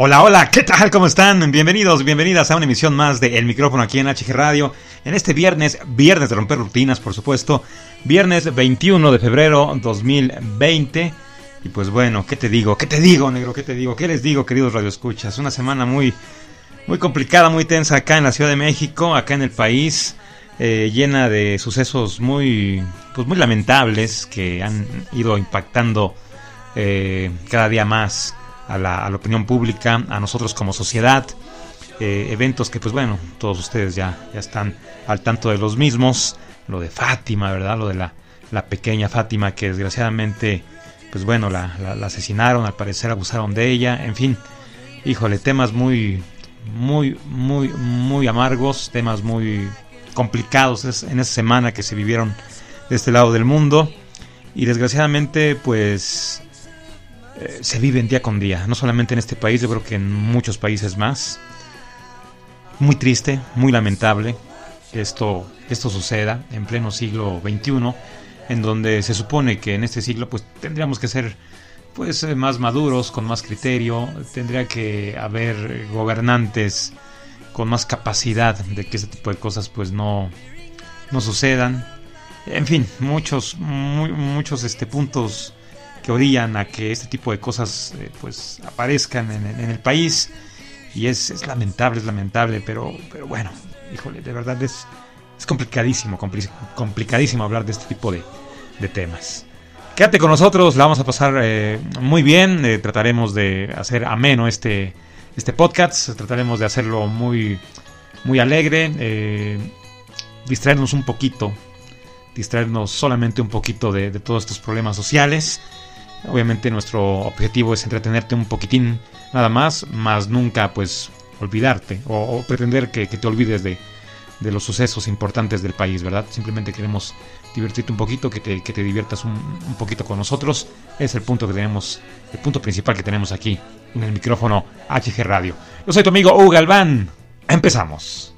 Hola, hola, ¿qué tal? ¿Cómo están? Bienvenidos, bienvenidas a una emisión más de El Micrófono aquí en HG Radio. En este viernes, viernes de romper rutinas, por supuesto. Viernes 21 de febrero 2020. Y pues bueno, ¿qué te digo? ¿Qué te digo, negro? ¿Qué te digo? ¿Qué les digo, queridos radioescuchas? Una semana muy, muy complicada, muy tensa acá en la Ciudad de México, acá en el país. Eh, llena de sucesos muy, pues muy lamentables que han ido impactando eh, cada día más a la, opinión pública, a nosotros como sociedad. Eh, eventos que pues bueno, todos ustedes ya, ya están al tanto de los mismos. Lo de Fátima, ¿verdad? Lo de la, la pequeña Fátima que desgraciadamente pues bueno, la, la, asesinaron, al parecer abusaron de ella, en fin, híjole, temas muy, muy, muy, muy amargos, temas muy complicados en esa semana que se vivieron de este lado del mundo y desgraciadamente pues eh, se viven día con día, no solamente en este país, yo creo que en muchos países más. Muy triste, muy lamentable que esto, esto suceda en pleno siglo XXI, en donde se supone que en este siglo pues tendríamos que ser pues eh, más maduros, con más criterio, tendría que haber gobernantes con más capacidad de que este tipo de cosas pues no, no sucedan. En fin, muchos, muchos este, puntos que orillan a que este tipo de cosas eh, pues aparezcan en, el país y es, es, lamentable, es lamentable, pero, pero bueno, híjole, de verdad es, es complicadísimo, complicadísimo hablar de este tipo de, de, temas. Quédate con nosotros, la vamos a pasar eh, muy bien, eh, trataremos de hacer ameno este, este podcast, trataremos de hacerlo muy, muy alegre, distraernos un poquito, distraernos solamente un poquito de todos estos problemas sociales Obviamente nuestro objetivo es entretenerte un poquitín nada más, más nunca pues olvidarte o, pretender que, te olvides de, los sucesos importantes del país, ¿verdad? Simplemente queremos divertirte un poquito, que te, diviertas un, un, poquito con nosotros. Es el punto que tenemos, el punto principal que tenemos aquí en el micrófono HG Radio. Yo soy tu amigo Hugo Galván. Empezamos.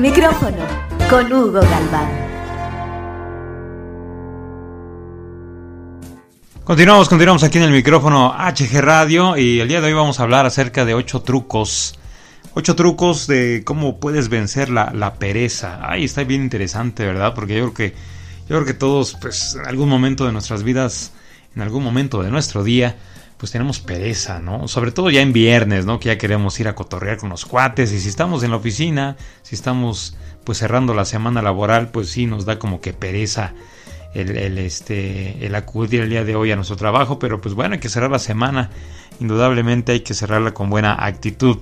Micrófono con Hugo Galván. Continuamos, continuamos aquí en el micrófono HG Radio y el día de hoy vamos a hablar acerca de ocho trucos. Ocho trucos de cómo puedes vencer la, la pereza. Ay, está bien interesante, ¿verdad? Porque yo creo que, yo creo que todos, pues, en algún momento de nuestras vidas, en algún momento de nuestro día, pues tenemos pereza, ¿no? Sobre todo ya en viernes, ¿no? Que ya queremos ir a cotorrear con los cuates y si estamos en la oficina, si estamos pues cerrando la semana laboral, pues sí nos da como que pereza el, este, el acudir el día de hoy a nuestro trabajo, pero pues bueno, hay que cerrar la semana, indudablemente hay que cerrarla con buena actitud.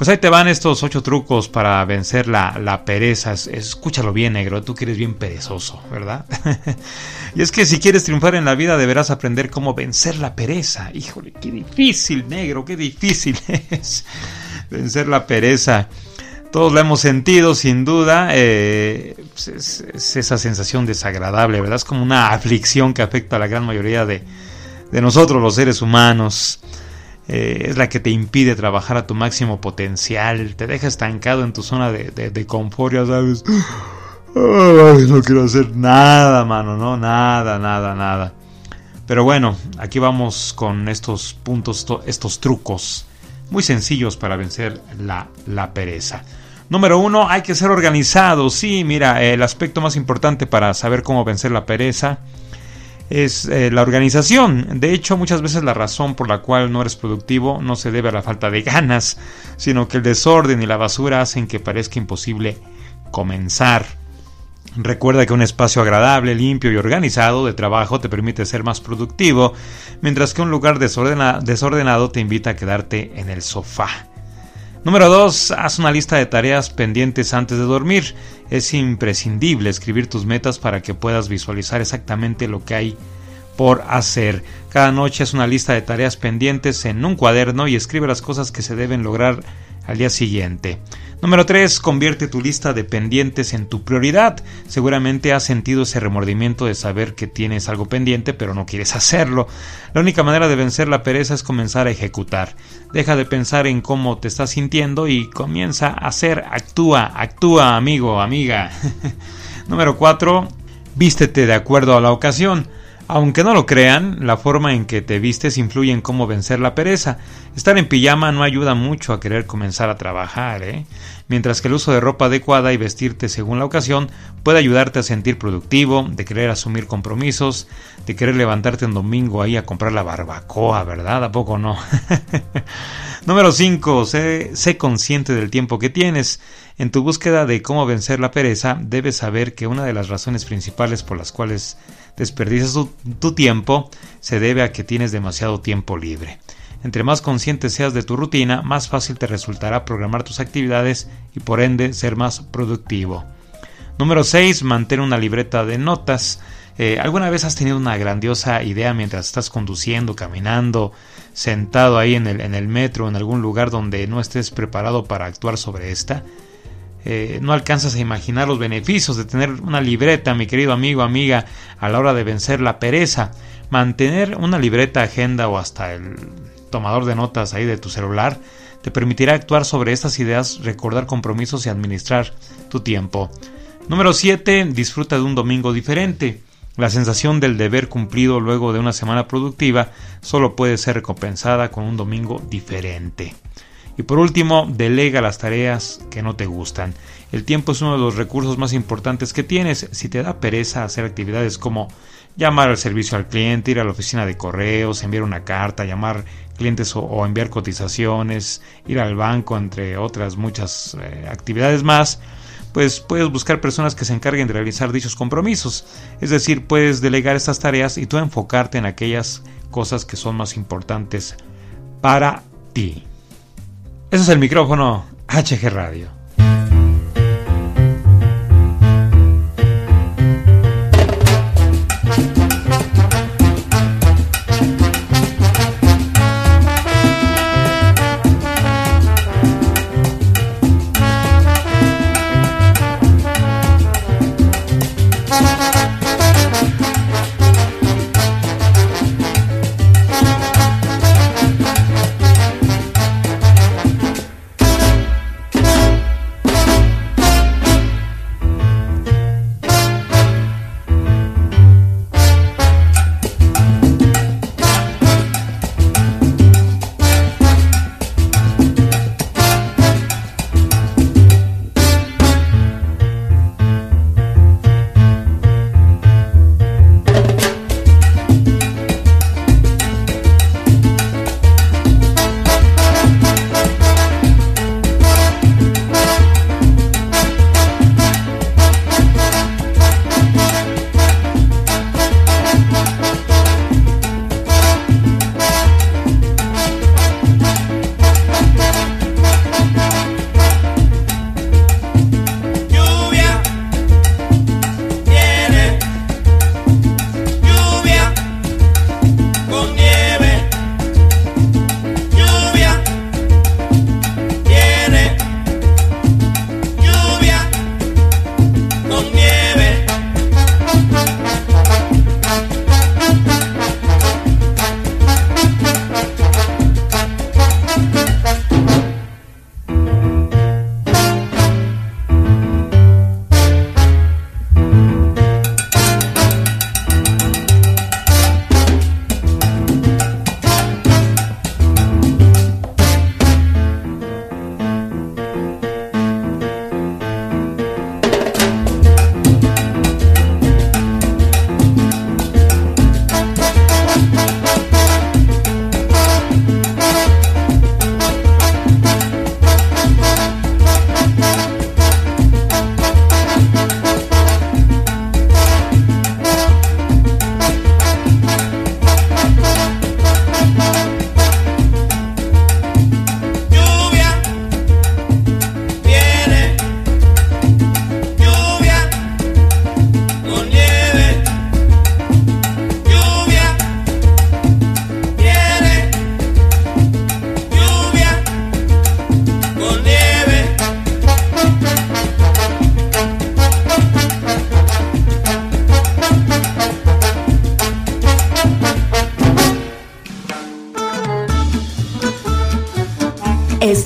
Pues ahí te van estos ocho trucos para vencer la, la pereza. Es- escúchalo bien, negro. Tú que eres bien perezoso, ¿verdad? y es que si quieres triunfar en la vida deberás aprender cómo vencer la pereza. Híjole, qué difícil, negro, qué difícil es vencer la pereza. Todos la hemos sentido, sin duda. eh, es, es- es esa sensación desagradable, ¿verdad? Es como una aflicción que afecta a la gran mayoría de, de nosotros, los seres humanos. Eh, es la que te impide trabajar a tu máximo potencial, te deja estancado en tu zona de, de, confort, ya sabes. No quiero hacer nada, mano, no, nada, nada, nada. Pero bueno, aquí vamos con estos puntos, to- estos trucos muy sencillos para vencer la, la pereza. Número uno, hay que ser organizado. Sí, mira, el aspecto más importante para saber cómo vencer la pereza es eh, la organización. De hecho, muchas veces la razón por la cual no eres productivo no se debe a la falta de ganas, sino que el desorden y la basura hacen que parezca imposible comenzar. Recuerda que un espacio agradable, limpio y organizado de trabajo te permite ser más productivo, mientras que un lugar desordena- desordenado te invita a quedarte en el sofá. Número 2. Haz una lista de tareas pendientes antes de dormir. Es imprescindible escribir tus metas para que puedas visualizar exactamente lo que hay por hacer. Cada noche haz una lista de tareas pendientes en un cuaderno y escribe las cosas que se deben lograr al día siguiente. Número 3. Convierte tu lista de pendientes en tu prioridad. Seguramente has sentido ese remordimiento de saber que tienes algo pendiente pero no quieres hacerlo. La única manera de vencer la pereza es comenzar a ejecutar. Deja de pensar en cómo te estás sintiendo y comienza a hacer. Actúa, actúa, amigo, amiga. Número 4. Vístete de acuerdo a la ocasión. Aunque no lo crean, la forma en que te vistes influye en cómo vencer la pereza. Estar en pijama no ayuda mucho a querer comenzar a trabajar, ¿eh? Mientras que el uso de ropa adecuada y vestirte según la ocasión puede ayudarte a sentir productivo, de querer asumir compromisos, de querer levantarte un domingo ahí a comprar la barbacoa, ¿verdad? ¿A poco no? Número 5. Sé, sé consciente del tiempo que tienes. En tu búsqueda de cómo vencer la pereza, debes saber que una de las razones principales por las cuales desperdicias tu, tu tiempo se debe a que tienes demasiado tiempo libre. Entre más consciente seas de tu rutina, más fácil te resultará programar tus actividades y por ende ser más productivo. Número 6. Mantén una libreta de notas. Eh, ¿Alguna vez has tenido una grandiosa idea mientras estás conduciendo, caminando, sentado ahí en el, en el metro, en algún lugar donde no estés preparado para actuar sobre esta? Eh, no alcanzas a imaginar los beneficios de tener una libreta, mi querido amigo, amiga, a la hora de vencer la pereza. Mantener una libreta, agenda o hasta el tomador de notas ahí de tu celular te permitirá actuar sobre estas ideas, recordar compromisos y administrar tu tiempo. Número 7. Disfruta de un domingo diferente. La sensación del deber cumplido luego de una semana productiva solo puede ser recompensada con un domingo diferente. Y por último, delega las tareas que no te gustan. El tiempo es uno de los recursos más importantes que tienes. Si te da pereza hacer actividades como llamar al servicio al cliente, ir a la oficina de correos, enviar una carta, llamar clientes o, enviar cotizaciones, ir al banco, entre otras muchas eh, actividades más, pues puedes buscar personas que se encarguen de realizar dichos compromisos. Es decir, puedes delegar estas tareas y tú enfocarte en aquellas cosas que son más importantes para ti. Ese es el micrófono HG Radio.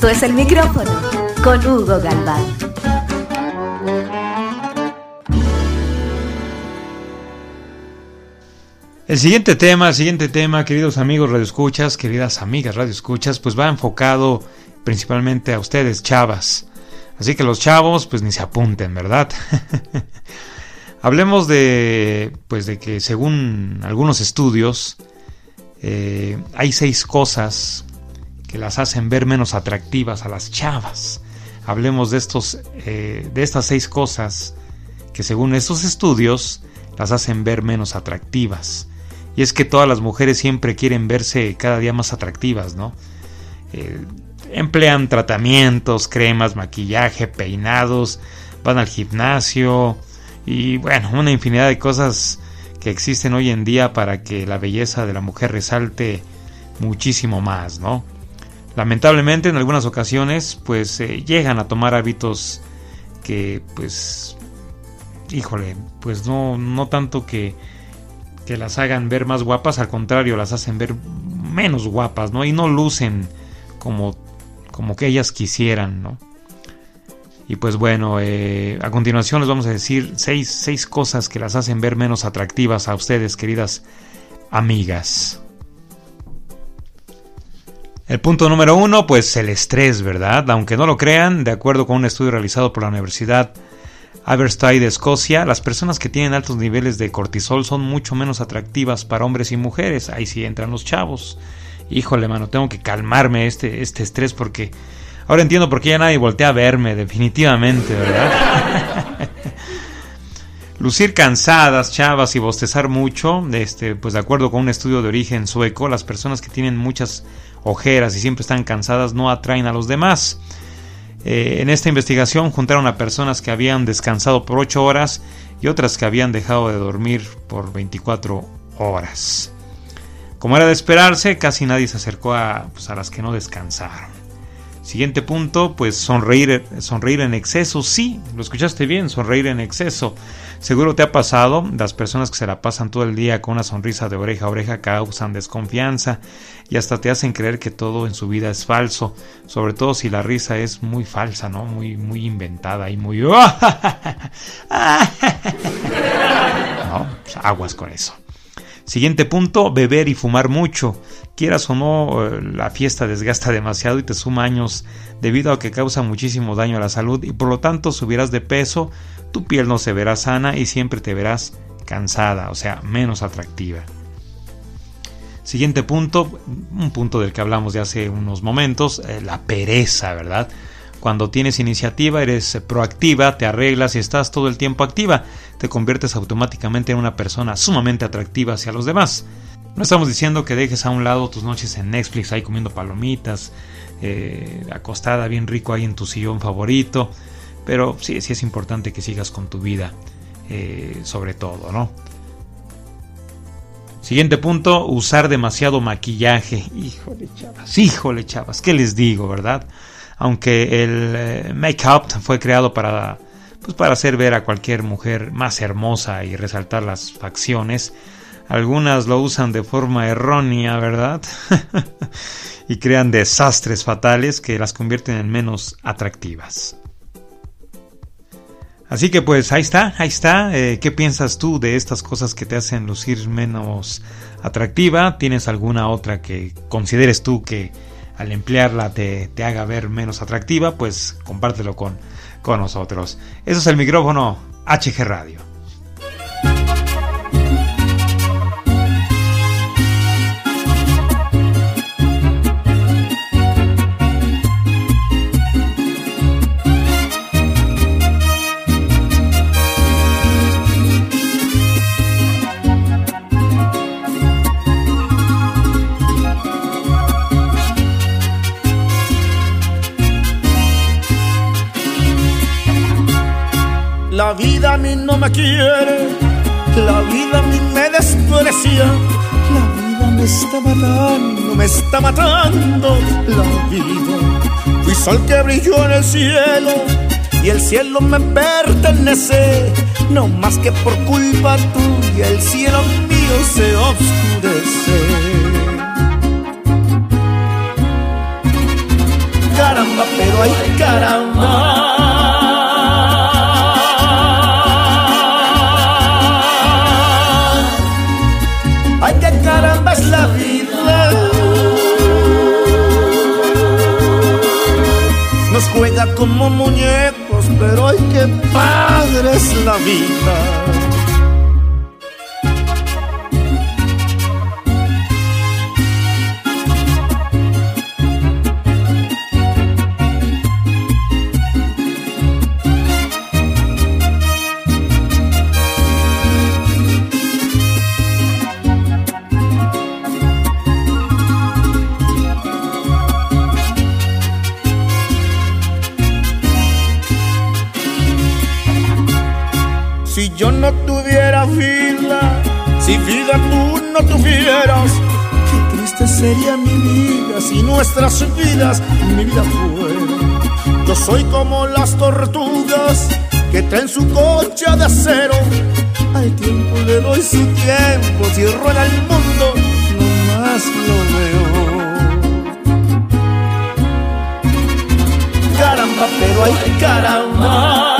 Esto es el micrófono con Hugo Galván. El siguiente tema, el siguiente tema, queridos amigos radioescuchas, queridas amigas radioescuchas, pues va enfocado principalmente a ustedes, chavas. Así que los chavos, pues ni se apunten, ¿verdad? Hablemos de, pues de que según algunos estudios, eh, hay seis cosas que las hacen ver menos atractivas a las chavas. Hablemos de estos, eh, de estas seis cosas que según estos estudios las hacen ver menos atractivas. Y es que todas las mujeres siempre quieren verse cada día más atractivas, ¿no? Eh, emplean tratamientos, cremas, maquillaje, peinados, van al gimnasio y bueno, una infinidad de cosas que existen hoy en día para que la belleza de la mujer resalte muchísimo más, ¿no? Lamentablemente en algunas ocasiones pues eh, llegan a tomar hábitos que pues híjole, pues no no tanto que que las hagan ver más guapas, al contrario, las hacen ver menos guapas, ¿no? Y no lucen como, como que ellas quisieran, ¿no? Y pues bueno, eh, a continuación les vamos a decir seis, seis cosas que las hacen ver menos atractivas a ustedes, queridas amigas. El punto número uno, pues el estrés, ¿verdad? Aunque no lo crean, de acuerdo con un estudio realizado por la Universidad Aberystwyth de Escocia, las personas que tienen altos niveles de cortisol son mucho menos atractivas para hombres y mujeres. Ahí sí entran los chavos. Híjole, mano, tengo que calmarme este, este estrés porque ahora entiendo por qué ya nadie voltea a verme, definitivamente, ¿verdad? Lucir cansadas, chavas y bostezar mucho, este, pues de acuerdo con un estudio de origen sueco, las personas que tienen muchas ojeras y siempre están cansadas no atraen a los demás. Eh, en esta investigación juntaron a personas que habían descansado por 8 horas y otras que habían dejado de dormir por 24 horas. Como era de esperarse, casi nadie se acercó a, pues, a las que no descansaron. Siguiente punto, pues sonreír, sonreír en exceso. Sí, lo escuchaste bien, sonreír en exceso. Seguro te ha pasado, las personas que se la pasan todo el día con una sonrisa de oreja a oreja causan desconfianza y hasta te hacen creer que todo en su vida es falso, sobre todo si la risa es muy falsa, ¿no? Muy, muy inventada y muy... no, pues, aguas con eso. Siguiente punto, beber y fumar mucho. Quieras o no, eh, la fiesta desgasta demasiado y te suma años debido a que causa muchísimo daño a la salud y por lo tanto subirás de peso, tu piel no se verá sana y siempre te verás cansada, o sea, menos atractiva. Siguiente punto, un punto del que hablamos de hace unos momentos, eh, la pereza, ¿verdad? Cuando tienes iniciativa, eres proactiva, te arreglas y estás todo el tiempo activa, te conviertes automáticamente en una persona sumamente atractiva hacia los demás. No estamos diciendo que dejes a un lado tus noches en Netflix ahí comiendo palomitas, eh, acostada bien rico ahí en tu sillón favorito, pero sí, sí es importante que sigas con tu vida, eh, sobre todo, ¿no? Siguiente punto, usar demasiado maquillaje. Híjole, chavas, híjole, chavas, ¿qué les digo, verdad? Aunque el eh, make-up fue creado para, pues para hacer ver a cualquier mujer más hermosa y resaltar las facciones, algunas lo usan de forma errónea, ¿verdad? y crean desastres fatales que las convierten en menos atractivas. Así que pues ahí está, ahí está. Eh, ¿Qué piensas tú de estas cosas que te hacen lucir menos atractiva? ¿Tienes alguna otra que consideres tú que al emplearla te, te haga ver menos atractiva, pues compártelo con, con nosotros. Eso es el micrófono HG Radio. La vida a mí no me quiere, la vida a mí me desprecia, la vida me está matando, me está matando la vida. Fui sol que brilló en el cielo y el cielo me pertenece, no más que por culpa tuya el cielo mío se oscurece. Cara caramba. Es la vida. Nos juega como muñecos, pero ay, qué padre es la vida. Nuestras vidas, mi vida fuera. Yo soy como las tortugas que traen su concha de acero. Al tiempo le doy su tiempo, si rueda el mundo, no más lo veo. Caramba, pero hay caramba.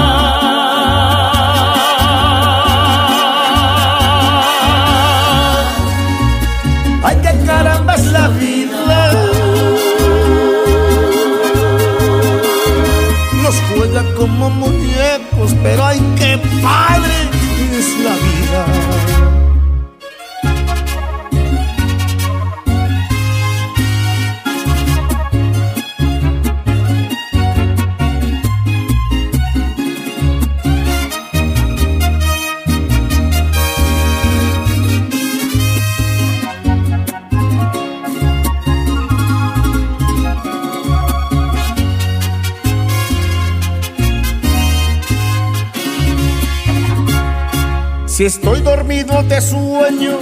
Estoy dormido te sueño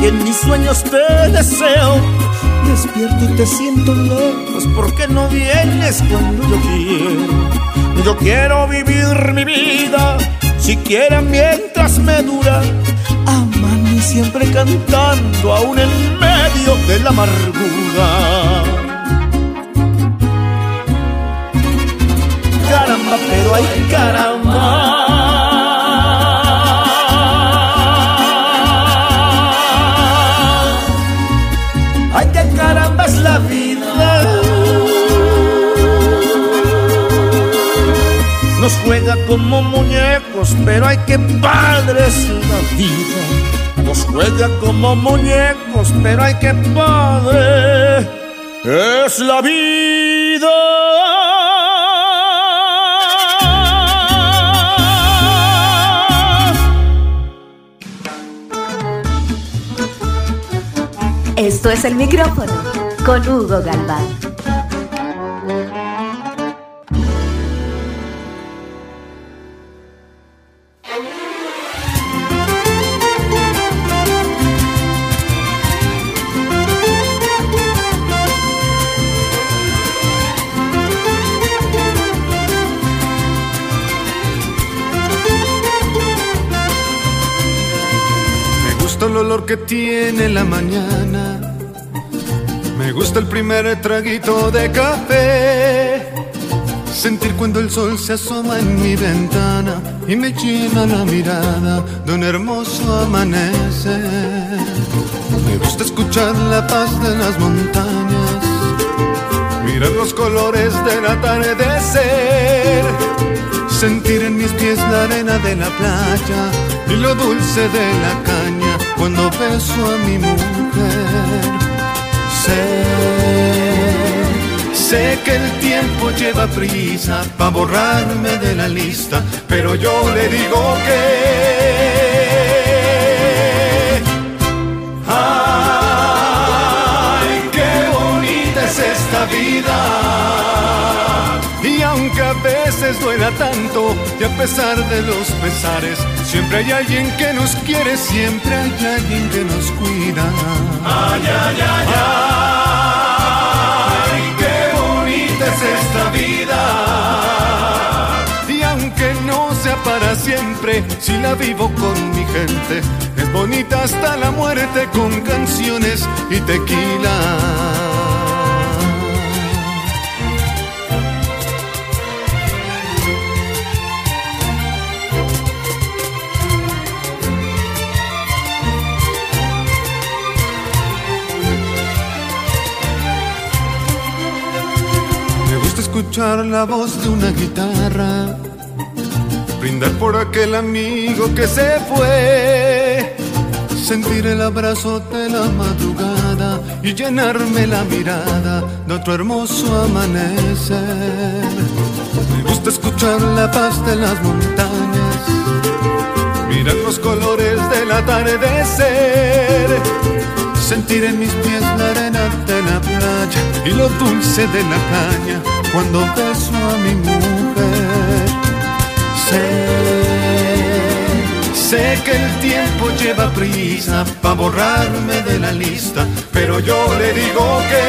y en mis sueños te deseo. Despierto y te siento lejos porque no vienes cuando yo quiero. Yo quiero vivir mi vida siquiera mientras me dura. Y siempre cantando aún en medio de la amargura. Caramba, pero hay caramba. Juega como muñecos, pero ay, qué padre la vida. Nos juega como muñecos, pero ay, qué padre es la vida. Esto es el micrófono con Hugo Galván. Que tiene la mañana. Me gusta el primer traguito de café. Sentir cuando el sol se asoma en mi ventana y me llena la mirada de un hermoso amanecer. Me gusta escuchar la paz de las montañas, mirar los colores del atardecer, sentir en mis pies la arena de la playa y lo dulce de la caña cuando beso a mi mujer. Sé, sé que el tiempo lleva prisa para borrarme de la lista, pero yo le digo que... ¡Ay, qué bonita es esta vida! Y aunque a veces duela tanto, y a pesar de los pesares, siempre hay alguien que nos quiere, siempre hay alguien que nos cuida. ¡Ay, ay, ay, ay! ¡Qué bonita es esta vida! Y aunque no sea para siempre, si la vivo con mi gente, es bonita hasta la muerte con canciones y tequila. Escuchar la voz de una guitarra, brindar por aquel amigo que se fue, sentir el abrazo de la madrugada y llenarme la mirada de otro hermoso amanecer. Me gusta escuchar la paz de las montañas, mirar los colores del atardecer sentir en mis pies la arena de la playa y lo dulce de la caña cuando beso a mi mujer. Sé, sé que el tiempo lleva prisa para borrarme de la lista, pero yo le digo que...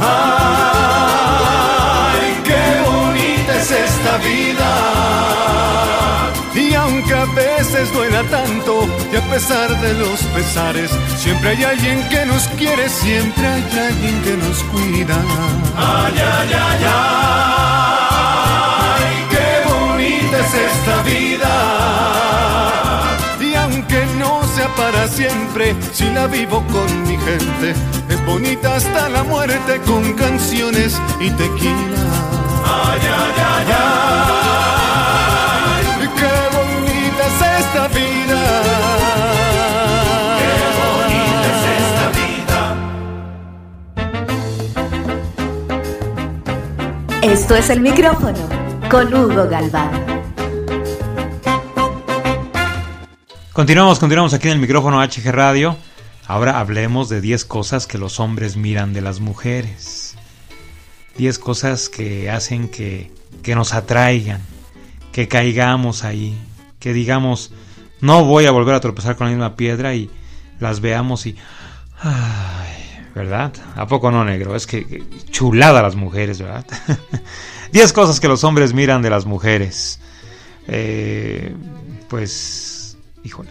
¡Ay, qué bonita es esta vida! Y aunque a veces duela tanto, y a pesar de los pesares, siempre hay alguien que nos quiere, siempre hay alguien que nos cuida. Ay, ay, ay, ay, qué bonita es esta vida. Y aunque no sea para siempre, si la vivo con mi gente, es bonita hasta la muerte con canciones y tequila. Ay, ay, ay, ay, qué bonita es esta vida. Esto es el micrófono con Hugo Galván. Continuamos, continuamos aquí en el micrófono HG Radio. Ahora hablemos de 10 cosas que los hombres miran de las mujeres. 10 cosas que hacen que, que nos atraigan, que caigamos ahí, que digamos, no voy a volver a tropezar con la misma piedra y las veamos y... Ay, ¿Verdad? ¿A poco no, negro? Es que chulada las mujeres, ¿verdad? 10 cosas que los hombres miran de las mujeres. Eh, pues, híjole,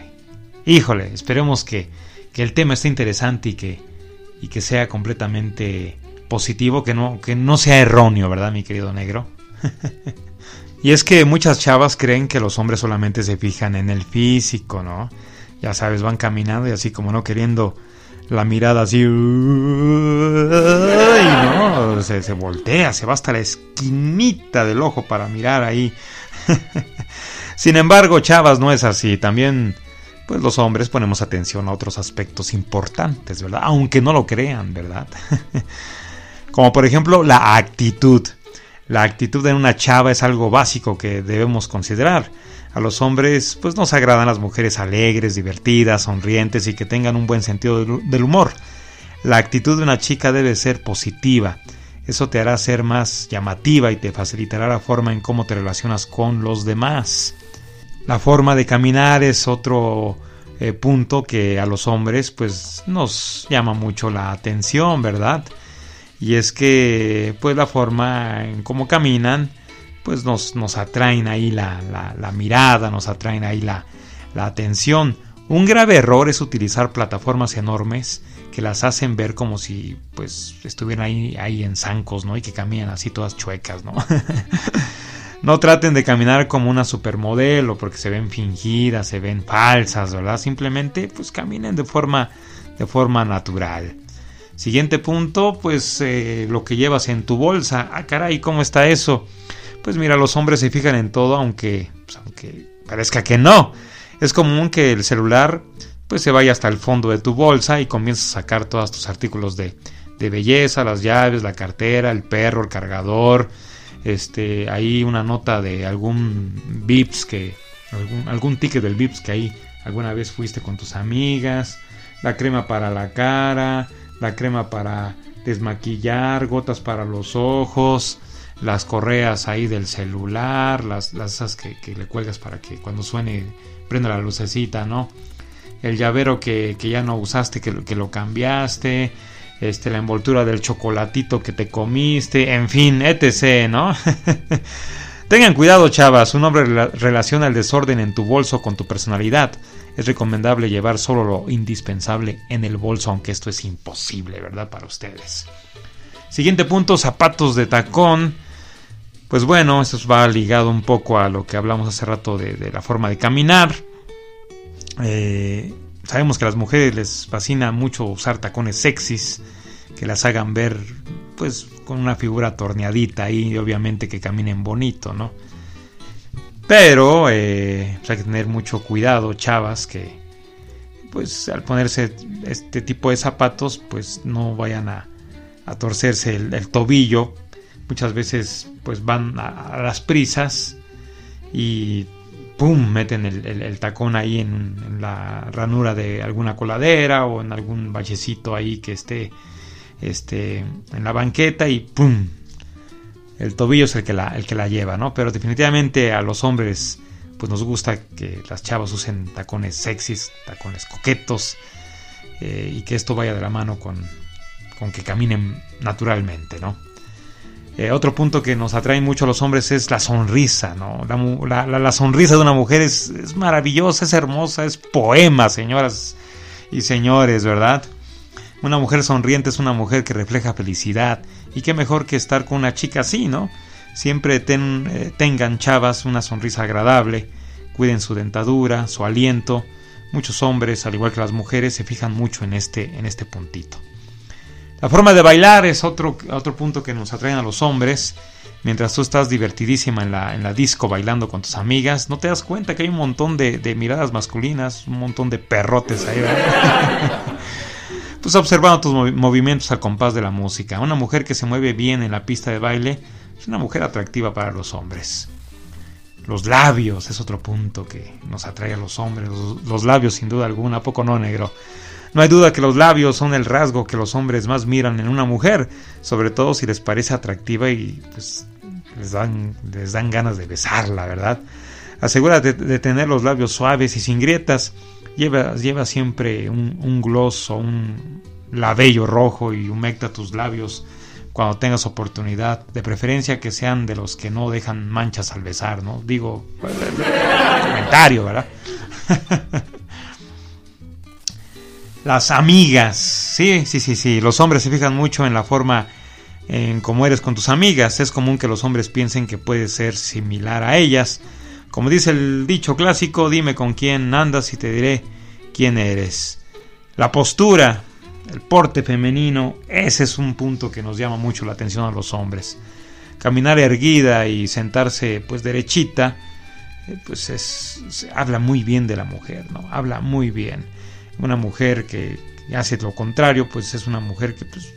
híjole, esperemos que, que el tema esté interesante y que, y que sea completamente positivo, que no, que no sea erróneo, ¿verdad, mi querido negro? y es que muchas chavas creen que los hombres solamente se fijan en el físico, ¿no? Ya sabes, van caminando y así como no queriendo la mirada así. ¡ay, no! Se, se voltea, se va hasta la esquinita del ojo para mirar ahí. Sin embargo, chavas, no es así. También, pues los hombres ponemos atención a otros aspectos importantes, ¿verdad? Aunque no lo crean, ¿verdad? Como por ejemplo la actitud. La actitud de una chava es algo básico que debemos considerar. A los hombres pues nos agradan las mujeres alegres, divertidas, sonrientes y que tengan un buen sentido del- humor. La actitud de una chica debe ser positiva. Eso te hará ser más llamativa y te facilitará la forma en cómo te relacionas con los demás. La forma de caminar es otro eh, punto que a los hombres pues nos llama mucho la atención, ¿verdad? Y es que pues la forma en cómo caminan pues nos, nos atraen ahí la, la- mirada, nos atraen ahí la, la atención. Un grave error es utilizar plataformas enormes que las hacen ver como si pues estuvieran ahí, ahí en zancos, ¿no? Y que caminan así todas chuecas, ¿no? No traten de caminar como una supermodelo porque se ven fingidas, se ven falsas, ¿verdad? Simplemente pues caminen de forma, de forma natural. Siguiente punto, pues eh, lo que llevas en tu bolsa. Ah, caray, ¿cómo está eso? Pues mira, los hombres se fijan en todo, aunque, pues, aunque parezca que no. Es común que el celular pues se vaya hasta el fondo de tu bolsa y comiences a sacar todos tus artículos de, de belleza, las llaves, la cartera, el perro, el cargador, este, ahí una nota de algún Vips que, algún, algún ticket del Vips que ahí alguna vez fuiste con tus amigas, la crema para la cara, la crema para desmaquillar, gotas para los ojos, las correas ahí del celular, las, las esas que, que le cuelgas para que cuando suene prenda la lucecita, ¿no? El llavero que, que ya no usaste, que, que lo cambiaste, este, la envoltura del chocolatito que te comiste, en fin, etc., ¿no? Tengan cuidado, chavas, un hombre rela- relaciona el desorden en tu bolso con tu personalidad. Es recomendable llevar solo lo indispensable en el bolso, aunque esto es imposible, ¿verdad? Para ustedes. Siguiente punto, zapatos de tacón. Pues bueno, esto va ligado un poco a lo que hablamos hace rato de, de la forma de caminar. Eh, sabemos que a las mujeres les fascina mucho usar tacones sexys, que las hagan ver pues con una figura torneadita ahí, obviamente que caminen bonito, ¿no? Pero eh, pues hay que tener mucho cuidado, chavas, que pues al ponerse este tipo de zapatos, pues no vayan a, torcerse el, tobillo. Muchas veces pues van a, las prisas y ¡pum! meten el, tacón ahí en, la ranura de alguna coladera o en algún vallecito ahí que esté este, en la banqueta y ¡pum! El tobillo es el que, la, el que la lleva, ¿no? Pero definitivamente a los hombres pues nos gusta que las chavas usen tacones sexys, tacones coquetos eh, y que esto vaya de la mano con, con que caminen naturalmente, ¿no? Eh, otro punto que nos atrae mucho a los hombres es la sonrisa, ¿no? La, sonrisa de una mujer es, maravillosa, es hermosa, es poema, señoras y señores, ¿verdad? Una mujer sonriente es una mujer que refleja felicidad. Y qué mejor que estar con una chica así, ¿no? Siempre eh, tengan chavas una sonrisa agradable, cuiden su dentadura, su aliento. Muchos hombres, al igual que las mujeres, se fijan mucho en este, en este puntito. La forma de bailar es otro, otro punto que nos atrae a los hombres. Mientras tú estás divertidísima en la, en la disco bailando con tus amigas, no te das cuenta que hay un montón de, de miradas masculinas, un montón de perrotes ahí. pues observando tus movimientos al compás de la música. Una mujer que se mueve bien en la pista de baile es una mujer atractiva para los hombres. Los labios es otro punto que nos atrae a los hombres. Los, labios, sin duda alguna, poco no negro. No hay duda que los labios son el rasgo que los hombres más miran en una mujer, sobre todo si les parece atractiva y pues les dan, les dan ganas de besarla, ¿verdad? Asegúrate de tener los labios suaves y sin grietas Lleva, lleva siempre un, gloss o un labello rojo y humecta tus labios cuando tengas oportunidad, de preferencia que sean de los que no dejan manchas al besar, ¿no? Digo, comentario, ¿verdad? Las amigas, sí, sí, sí, sí, los hombres se fijan mucho en la forma en cómo eres con tus amigas, es común que los hombres piensen que puedes ser similar a ellas, como dice el dicho clásico, dime con quién andas y te diré quién eres. La postura, el porte femenino, ese es un punto que nos llama mucho la atención a los hombres. Caminar erguida y sentarse pues derechita, eh, pues es, habla muy bien de la mujer, ¿no? Habla muy bien. Una mujer que hace lo contrario, pues es una mujer que pues,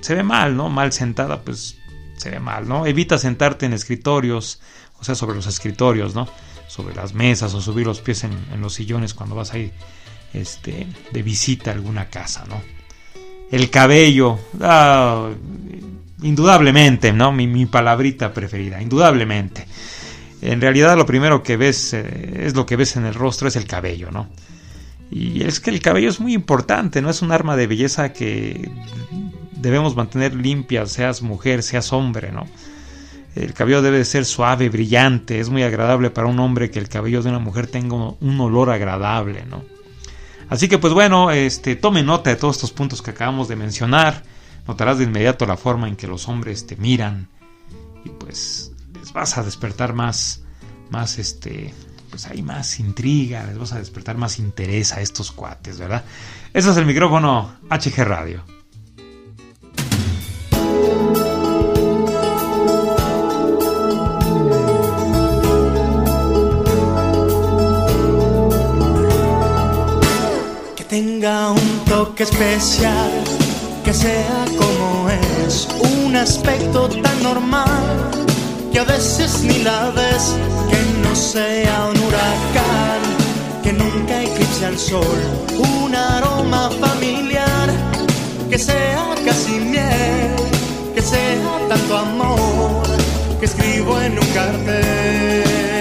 se ve mal, ¿no? Mal sentada, pues se ve mal, ¿no? Evita sentarte en escritorios, o sea, sobre los escritorios, ¿no? Sobre las mesas o subir los pies en, los sillones cuando vas ahí este, de visita a alguna casa, ¿no? El cabello, ah, indudablemente, ¿no? Mi, palabrita preferida, indudablemente. En realidad lo primero que ves eh, es lo que ves en el rostro, es el cabello, ¿no? Y es que el cabello es muy importante, no es un arma de belleza que debemos mantener limpia, seas mujer, seas hombre, ¿no? El cabello debe ser suave, brillante. Es muy agradable para un hombre que el cabello de una mujer tenga un olor agradable, ¿no? Así que pues bueno, este, tome nota de todos estos puntos que acabamos de mencionar. Notarás de inmediato la forma en que los hombres te miran y pues les vas a despertar más, más este, pues hay más intriga, les vas a despertar más interés a estos cuates, ¿verdad? Ese es el micrófono HG Radio. tenga un toque especial, que sea como es, un aspecto tan normal, que a veces ni la ves, que sea un huracán, que nunca eclipse al sol, un aroma familiar, que sea casi miel, que sea tanto amor, que escribo en un cartel.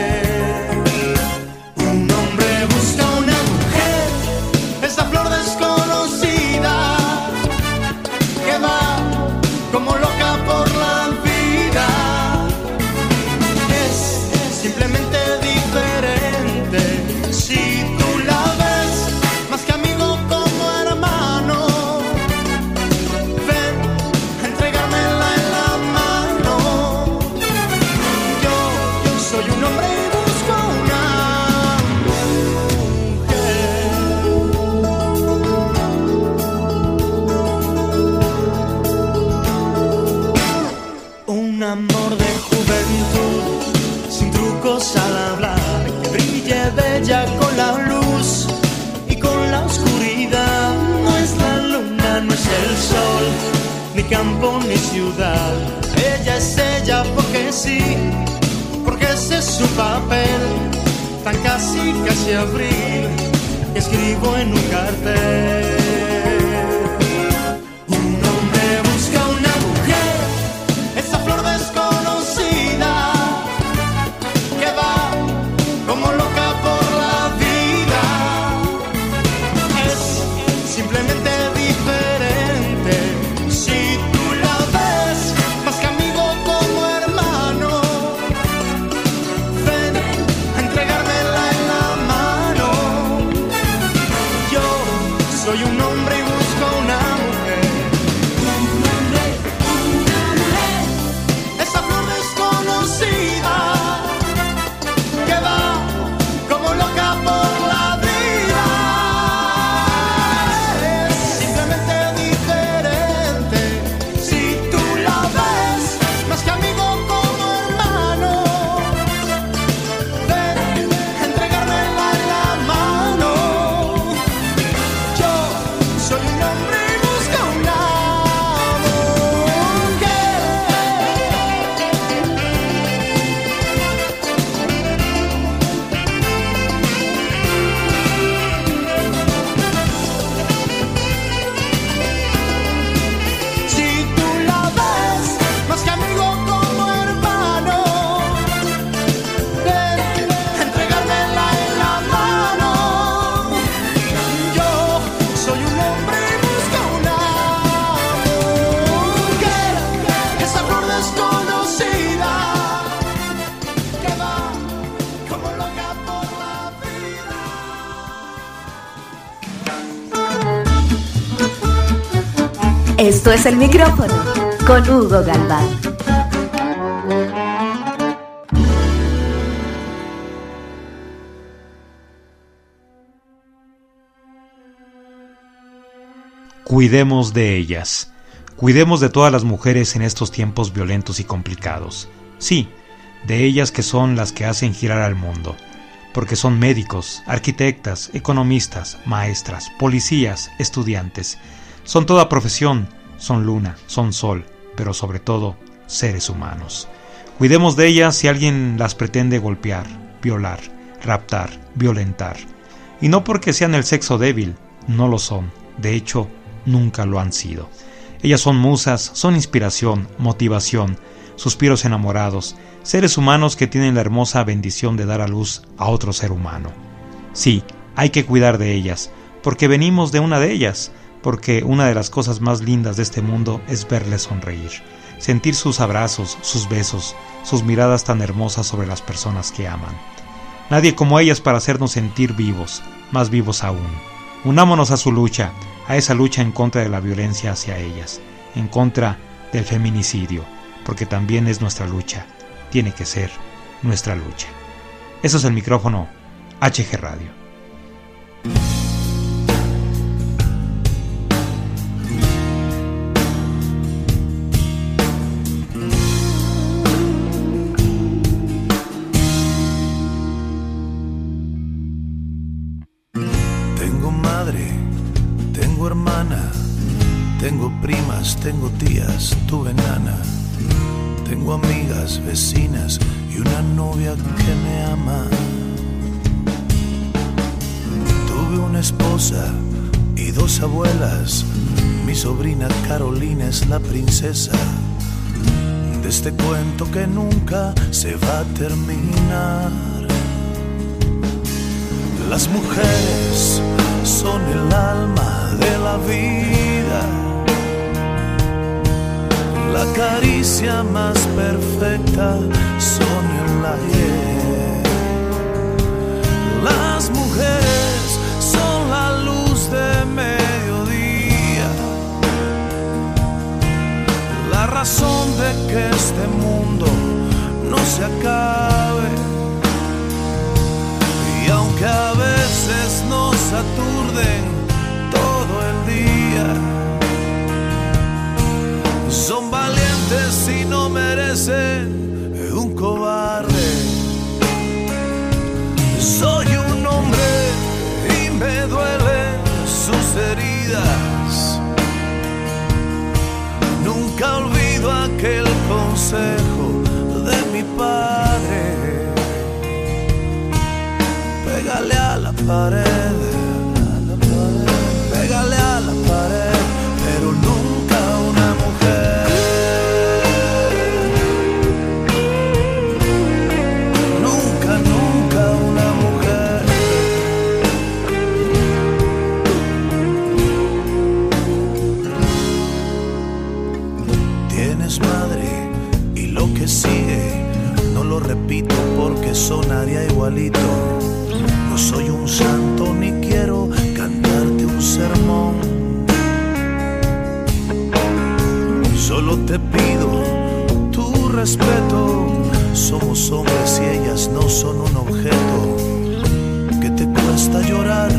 Ni campo ni ciudad. Ella es ella porque sí, porque ese es su papel, tan casi casi abril, que escribo en un cartel. Esto es el micrófono con Hugo Galván. Cuidemos de ellas. Cuidemos de todas las mujeres en estos tiempos violentos y complicados. Sí, de ellas que son las que hacen girar al mundo. Porque son médicos, arquitectas, economistas, maestras, policías, estudiantes. Son toda profesión, son luna, son sol, pero sobre todo seres humanos. Cuidemos de ellas si alguien las pretende golpear, violar, raptar, violentar. Y no porque sean el sexo débil, no lo son. De hecho, nunca lo han sido. Ellas son musas, son inspiración, motivación, suspiros enamorados, seres humanos que tienen la hermosa bendición de dar a luz a otro ser humano. Sí, hay que cuidar de ellas, porque venimos de una de ellas, porque una de las cosas más lindas de este mundo es verles sonreír, sentir sus abrazos, sus besos, sus miradas tan hermosas sobre las personas que aman. Nadie como ellas para hacernos sentir vivos, más vivos aún. Unámonos a su lucha, a esa lucha en contra de la violencia hacia ellas, en contra del feminicidio, porque también es nuestra lucha, tiene que ser nuestra lucha. Eso es el micrófono HG Radio. Este cuento que nunca se va a terminar. Las mujeres son el alma de la vida, la caricia más perfecta son el ayer. Las mujeres razón de que este mundo no se acabe. Y aunque a veces nos aturden todo el día, son valientes y no merecen consejo de mi padre. Pégale a la pared. Te pido tu respeto. Somos hombres y ellas no son un objeto. Que te cuesta llorar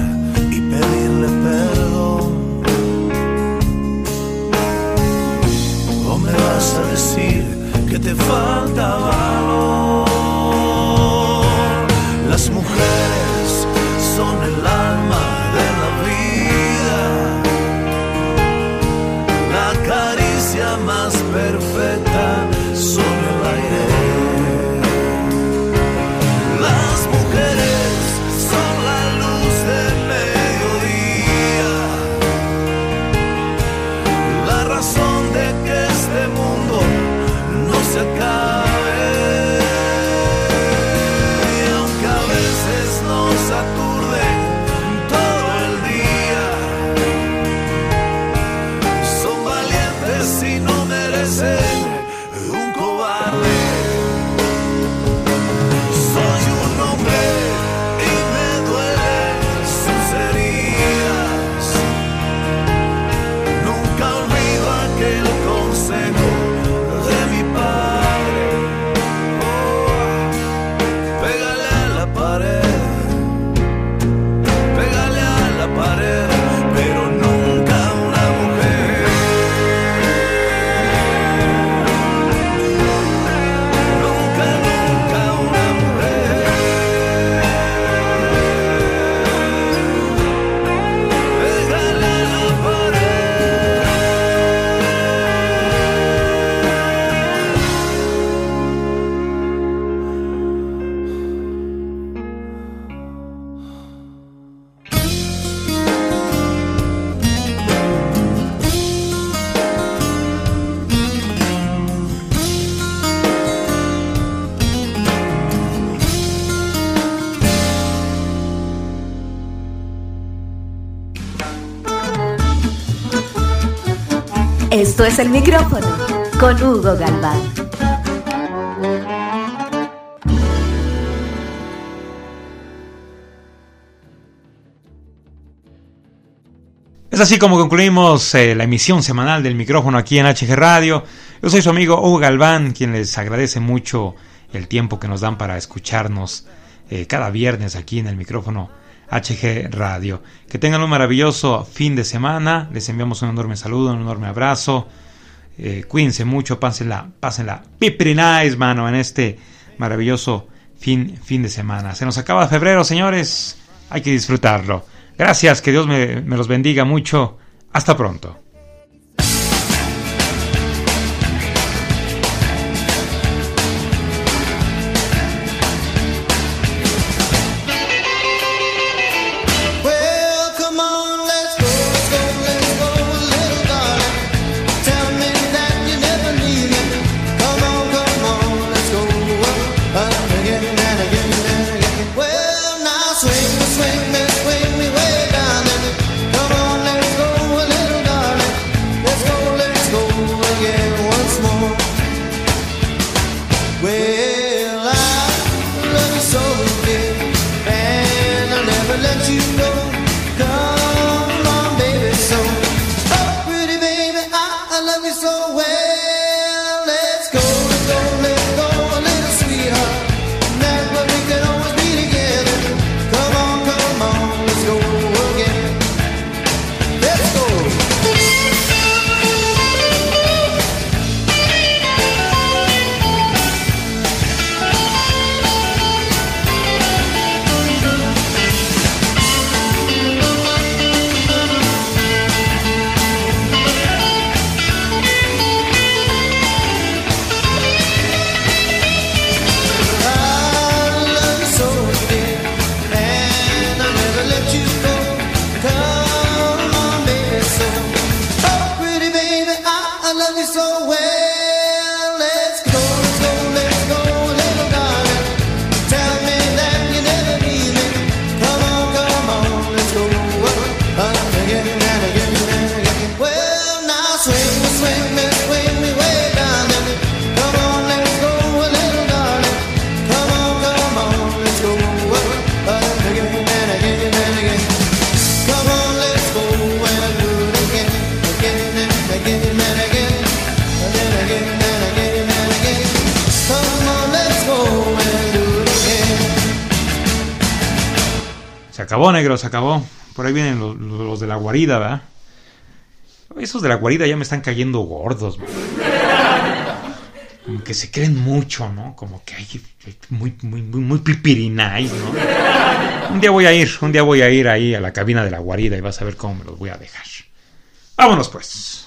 Esto es el micrófono con Hugo Galván. Es así como concluimos eh, la emisión semanal del micrófono aquí en HG Radio. Yo soy su amigo Hugo Galván, quien les agradece mucho el tiempo que nos dan para escucharnos eh, cada viernes aquí en el micrófono HG Radio. Que tengan un maravilloso fin de semana. Les enviamos un enorme saludo, un enorme abrazo. Eh, cuídense mucho, pásenla, pásenla pipri mano, en este maravilloso fin, fin de semana. Se nos acaba febrero, señores. Hay que disfrutarlo. Gracias, que Dios me los bendiga mucho. Hasta pronto. Acabó, negro, se acabó. Por ahí vienen los, de la guarida, ¿verdad? Esos de la guarida ya me están cayendo gordos, man. Como que se creen mucho, ¿no? Como que hay muy, muy, muy, muy pipirinais, ¿no? Un día voy a ir, un día voy a ir ahí a la cabina de la guarida y vas a ver cómo me los voy a dejar. Vámonos pues.